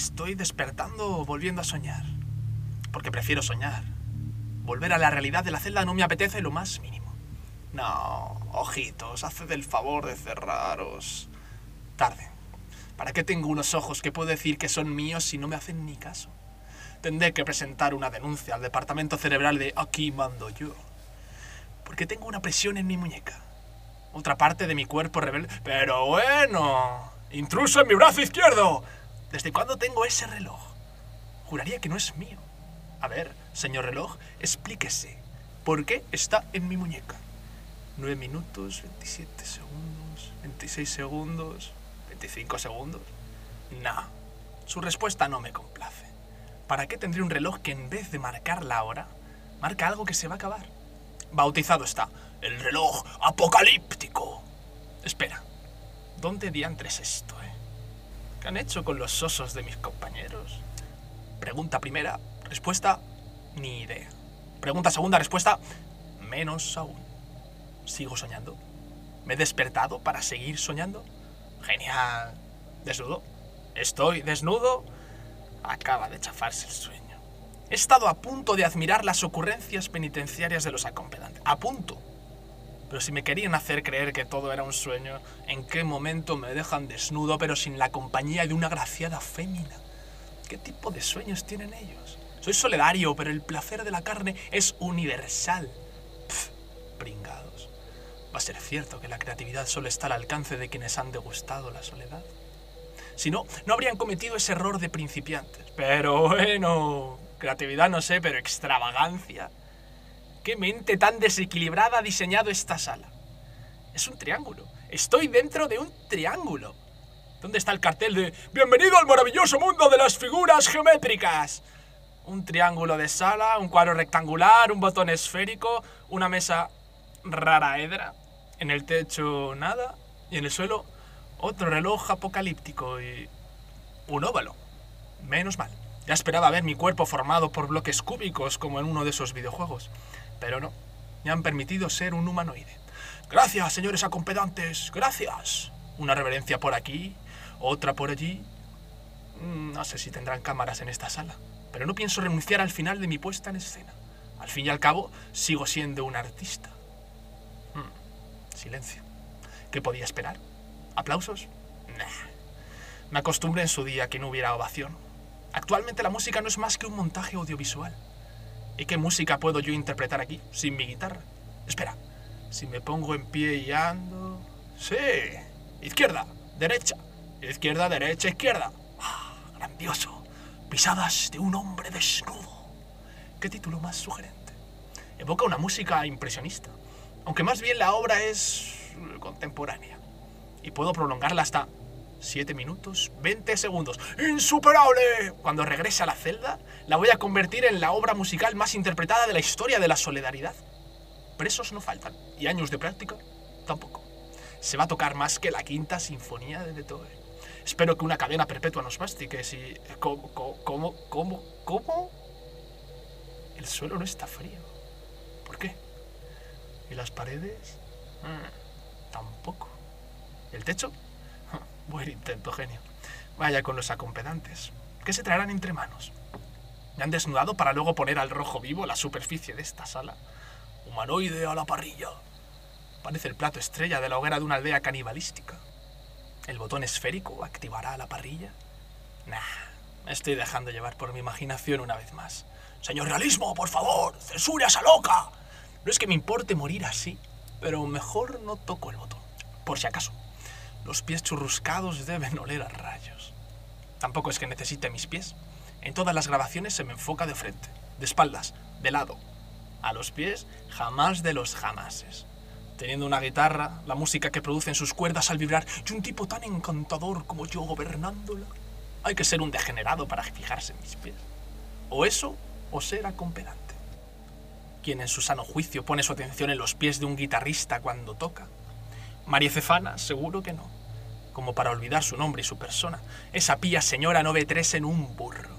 estoy despertando o volviendo a soñar. Porque prefiero soñar. Volver a la realidad de la celda no me apetece lo más mínimo. No, ojitos, haced el favor de cerraros. Tarde. ¿Para qué tengo unos ojos que puedo decir que son míos si no me hacen ni caso? Tendré que presentar una denuncia al departamento cerebral de aquí mando yo. Porque tengo una presión en mi muñeca. Otra parte de mi cuerpo rebelde. Pero bueno, intruso en mi brazo izquierdo. ¿Desde cuándo tengo ese reloj? Juraría que no es mío. A ver, señor reloj, explíquese. ¿Por qué está en mi muñeca? 9 minutos, 27 segundos, 26 segundos, 25 segundos. No, su respuesta no me complace. ¿Para qué tendría un reloj que en vez de marcar la hora, marca algo que se va a acabar? Bautizado está, el reloj apocalíptico. Espera, ¿dónde diantres esto, eh? ¿Qué han hecho con los osos de mis compañeros? Pregunta primera, respuesta, ni idea. Pregunta segunda, respuesta, menos aún. ¿Sigo soñando? ¿Me he despertado para seguir soñando? Genial. ¿Desnudo? ¿Estoy desnudo? Acaba de chafarse el sueño. He estado a punto de admirar las ocurrencias penitenciarias de los acompedantes. A punto. Pero si me querían hacer creer que todo era un sueño, ¿en qué momento me dejan desnudo pero sin la compañía de una graciada fémina? ¿Qué tipo de sueños tienen ellos? Soy solidario, pero el placer de la carne es universal. Pff, pringados. ¿Va a ser cierto que la creatividad solo está al alcance de quienes han degustado la soledad? Si no, no habrían cometido ese error de principiantes. Pero bueno, creatividad no sé, pero extravagancia. ¿Qué mente tan desequilibrada ha diseñado esta sala? Es un triángulo. Estoy dentro de un triángulo. ¿Dónde está el cartel de Bienvenido al maravilloso mundo de las figuras geométricas? Un triángulo de sala, un cuadro rectangular, un botón esférico, una mesa rara edra, en el techo nada y en el suelo otro reloj apocalíptico y un óvalo. Menos mal. Ya esperaba ver mi cuerpo formado por bloques cúbicos como en uno de esos videojuegos. Pero no. Me han permitido ser un humanoide. Gracias, señores acompedantes. Gracias. Una reverencia por aquí, otra por allí. Mm, No sé si tendrán cámaras en esta sala. Pero no pienso renunciar al final de mi puesta en escena. Al fin y al cabo, sigo siendo un artista. Mm, Silencio. ¿Qué podía esperar? ¿Aplausos? Nah. Me acostumbré en su día que no hubiera ovación. Actualmente la música no es más que un montaje audiovisual. ¿Y qué música puedo yo interpretar aquí sin mi guitarra? Espera, si me pongo en pie y ando... Sí, izquierda, derecha, izquierda, derecha, izquierda. ¡Ah, grandioso! Pisadas de un hombre desnudo. ¿Qué título más sugerente? Evoca una música impresionista, aunque más bien la obra es contemporánea. Y puedo prolongarla hasta 7 minutos 20 segundos. ¡Insuperable! Cuando regrese a la celda, la voy a convertir en la obra musical más interpretada de la historia de la solidaridad. Presos no faltan, y años de práctica tampoco. Se va a tocar más que la quinta sinfonía de Beethoven. Espero que una cadena perpetua nos baste, que si... ¿Cómo? ¿Cómo? ¿Cómo? ¿Cómo? El suelo no está frío. ¿Por qué? ¿Y las paredes? Mm, tampoco. ¿El techo? Buen intento, genio. Vaya con los acompedantes. ¿Qué se traerán entre manos? Me han desnudado para luego poner al rojo vivo la superficie de esta sala. Humanoide a la parrilla. Parece el plato estrella de la hoguera de una aldea canibalística. ¿El botón esférico activará la parrilla? Nah, me estoy dejando llevar por mi imaginación una vez más. Señor realismo, por favor, censura esa loca. No es que me importe morir así, pero mejor no toco el botón, por si acaso. Los pies churruscados deben oler a rayos. Tampoco es que necesite mis pies. En todas las grabaciones se me enfoca de frente, de espaldas, de lado. A los pies, jamás de los jamases. Teniendo una guitarra, la música que producen sus cuerdas al vibrar y un tipo tan encantador como yo gobernándola. Hay que ser un degenerado para fijarse en mis pies. O eso, o ser acompedante. Quien en su sano juicio pone su atención en los pies de un guitarrista cuando toca. María Cefana, seguro que no. Como para olvidar su nombre y su persona. Esa pía señora no ve tres en un burro.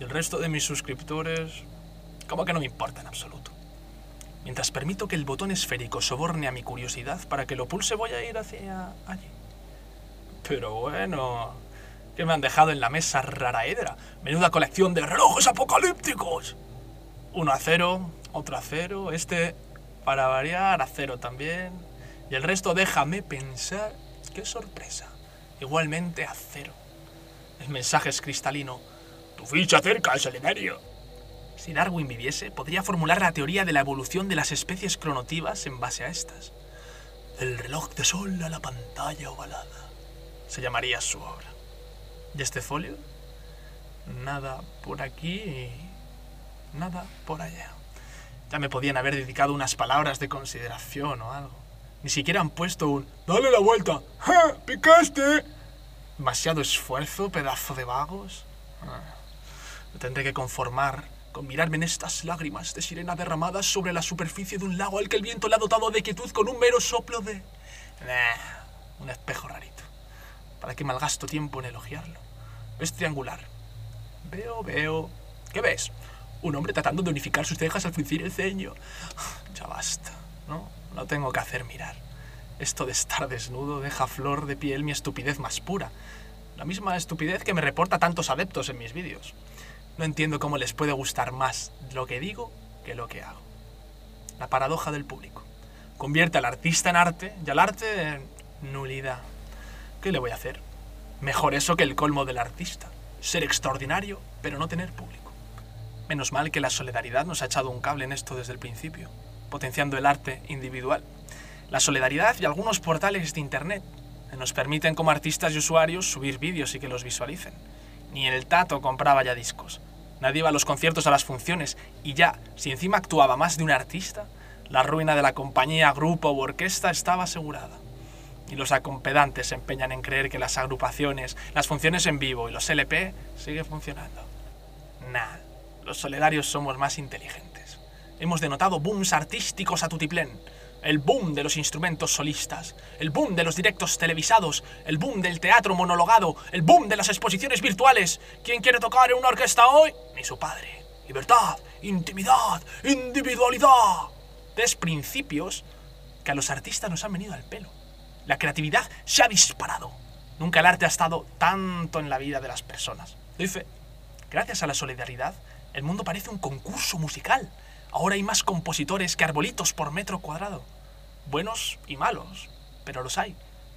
Y el resto de mis suscriptores, como que no me importa en absoluto. Mientras permito que el botón esférico soborne a mi curiosidad para que lo pulse, voy a ir hacia allí. Pero bueno, ¿Qué me han dejado en la mesa raraedra? Menuda colección de relojes apocalípticos. Uno a cero, otro a cero, este para variar a cero también. Y el resto déjame pensar. ¡Qué sorpresa! Igualmente a cero. El mensaje es cristalino. Tu ficha cerca al solenario. Si Darwin viviese, podría formular la teoría de la evolución de las especies cronotivas en base a estas. El reloj de sol a la pantalla ovalada. Se llamaría su obra. ¿Y este folio? Nada por aquí y nada por allá. Ya me podían haber dedicado unas palabras de consideración o algo. Ni siquiera han puesto un ¡Dale la vuelta! ¡Ja! ¡Picaste! Demasiado esfuerzo, pedazo de vagos. Ah, tendré que conformar con mirarme en estas lágrimas de sirena derramadas sobre la superficie de un lago al que el viento le ha dotado de quietud con un mero soplo de... un espejo rarito. ¿Para qué malgasto tiempo en elogiarlo? Es triangular. Veo, veo... ¿Qué ves? Un hombre tratando de unificar sus cejas al fruncir el ceño. Ya basta, ¿no? No tengo que hacer mirar. Esto de estar desnudo deja flor de piel mi estupidez más pura. La misma estupidez que me reporta tantos adeptos en mis vídeos. No entiendo cómo les puede gustar más lo que digo que lo que hago. La paradoja del público. Convierte al artista en arte y al arte en nulidad. ¿Qué le voy a hacer? Mejor eso que el colmo del artista. Ser extraordinario, pero no tener público. Menos mal que la solidaridad nos ha echado un cable en esto desde el principio, potenciando el arte individual. La solidaridad y algunos portales de Internet nos permiten como artistas y usuarios subir vídeos y que los visualicen ni el tato compraba ya discos. Nadie iba a los conciertos a las funciones y ya, si encima actuaba más de un artista, la ruina de la compañía, grupo u orquesta estaba asegurada. Y los acompedantes se empeñan en creer que las agrupaciones, las funciones en vivo y los LP siguen funcionando. Nah, los solidarios somos más inteligentes. Hemos denotado booms artísticos a tutiplén el boom de los instrumentos solistas, el boom de los directos televisados, el boom del teatro monologado, el boom de las exposiciones virtuales. ¿Quién quiere tocar en una orquesta hoy? Ni su padre. Libertad, intimidad, individualidad. Tres principios que a los artistas nos han venido al pelo. La creatividad se ha disparado. Nunca el arte ha estado tanto en la vida de las personas. Dice, gracias a la solidaridad, el mundo parece un concurso musical Ahora hay más compositores que arbolitos por metro cuadrado. Buenos y malos, pero los hay.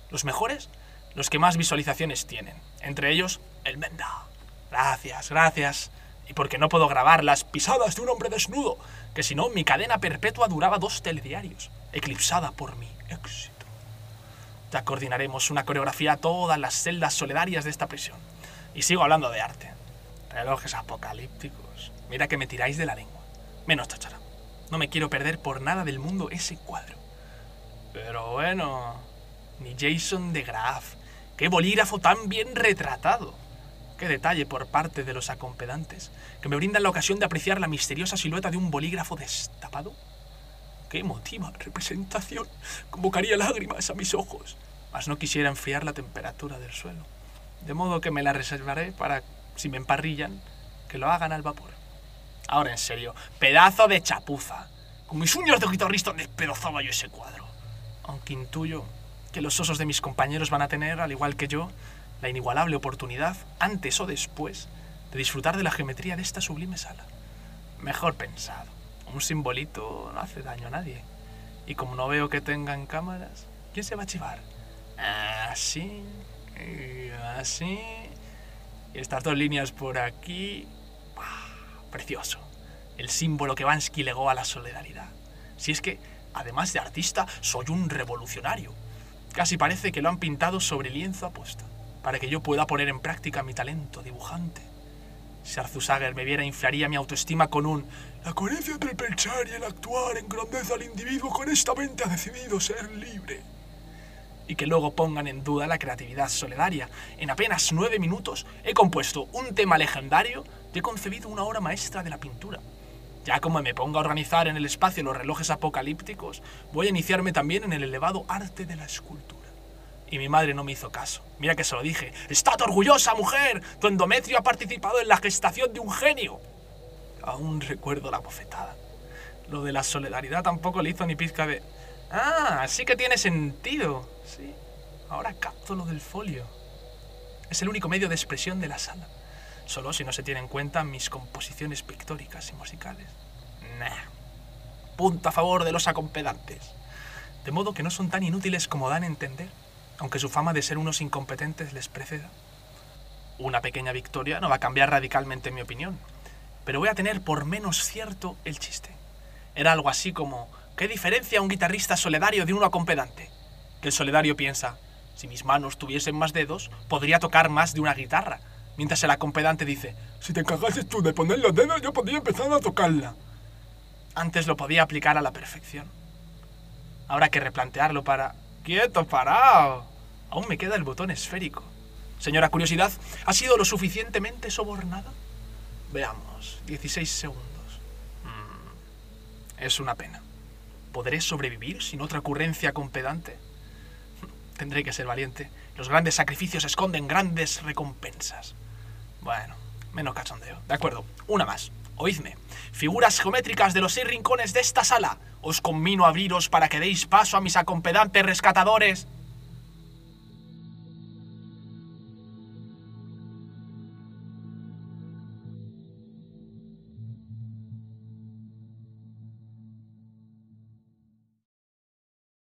Los mejores, los que más visualizaciones tienen. Entre ellos, el Menda. Gracias, gracias. Y porque no puedo grabar las pisadas de un hombre desnudo, que si no, mi cadena perpetua duraba dos telediarios, eclipsada por mi éxito. Ya coordinaremos una coreografía a todas las celdas solidarias de esta prisión. Y sigo hablando de arte. Relojes apocalípticos. Mira que me tiráis de la lengua. Menos chachara. No me quiero perder por nada del mundo ese cuadro. Pero bueno, ni Jason de Graaf. Qué bolígrafo tan bien retratado. Qué detalle por parte de los acompedantes, que me brindan la ocasión de apreciar la misteriosa silueta de un bolígrafo destapado. Qué emotiva representación. Convocaría lágrimas a mis ojos, mas no quisiera enfriar la temperatura del suelo. De modo que me la reservaré para, si me emparrillan, que lo hagan al vapor. Ahora en serio, pedazo de chapuza. Con mis uñas de guitarrista despedazaba yo ese cuadro. Aunque intuyo que los osos de mis compañeros van a tener, al igual que yo, la inigualable oportunidad, antes o después, de disfrutar de la geometría de esta sublime sala. Mejor pensado. Un simbolito no hace daño a nadie. Y como no veo que tengan cámaras, ¿quién se va a chivar? Así, así. Y estas dos líneas por aquí precioso, el símbolo que Bansky legó a la solidaridad. Si es que, además de artista, soy un revolucionario. Casi parece que lo han pintado sobre lienzo apuesta, para que yo pueda poner en práctica mi talento dibujante. Si Arzusager me viera, inflaría mi autoestima con un La coherencia entre el pensar y el actuar engrandece al individuo que honestamente ha decidido ser libre. Y que luego pongan en duda la creatividad solidaria. En apenas nueve minutos he compuesto un tema legendario he concebido una obra maestra de la pintura. Ya como me ponga a organizar en el espacio los relojes apocalípticos, voy a iniciarme también en el elevado arte de la escultura. Y mi madre no me hizo caso. Mira que se lo dije. ¡Estás orgullosa, mujer! Tu endometrio ha participado en la gestación de un genio. Aún recuerdo la bofetada. Lo de la solidaridad tampoco le hizo ni pizca de... Ah, sí que tiene sentido. Sí, ahora capto lo del folio. Es el único medio de expresión de la sala. Solo si no se tienen en cuenta mis composiciones pictóricas y musicales. Nah. Punto a favor de los acompedantes. De modo que no son tan inútiles como dan a entender, aunque su fama de ser unos incompetentes les preceda. Una pequeña victoria no va a cambiar radicalmente mi opinión, pero voy a tener por menos cierto el chiste. Era algo así como, ¿qué diferencia un guitarrista solidario de uno acompedante? Que el solidario piensa, si mis manos tuviesen más dedos, podría tocar más de una guitarra. Mientras el acompedante dice, si te encargases tú de poner los dedos, yo podría empezar a tocarla. Antes lo podía aplicar a la perfección. Habrá que replantearlo para... ¡Quieto, parado! Aún me queda el botón esférico. Señora Curiosidad, ¿ha sido lo suficientemente sobornada? Veamos, 16 segundos. Mm, es una pena. ¿Podré sobrevivir sin otra ocurrencia con pedante? Tendré que ser valiente. Los grandes sacrificios esconden grandes recompensas. Bueno, menos cachondeo. De acuerdo, una más. Oídme. Figuras geométricas de los seis rincones de esta sala. Os conmino a abriros para que deis paso a mis acompedantes rescatadores.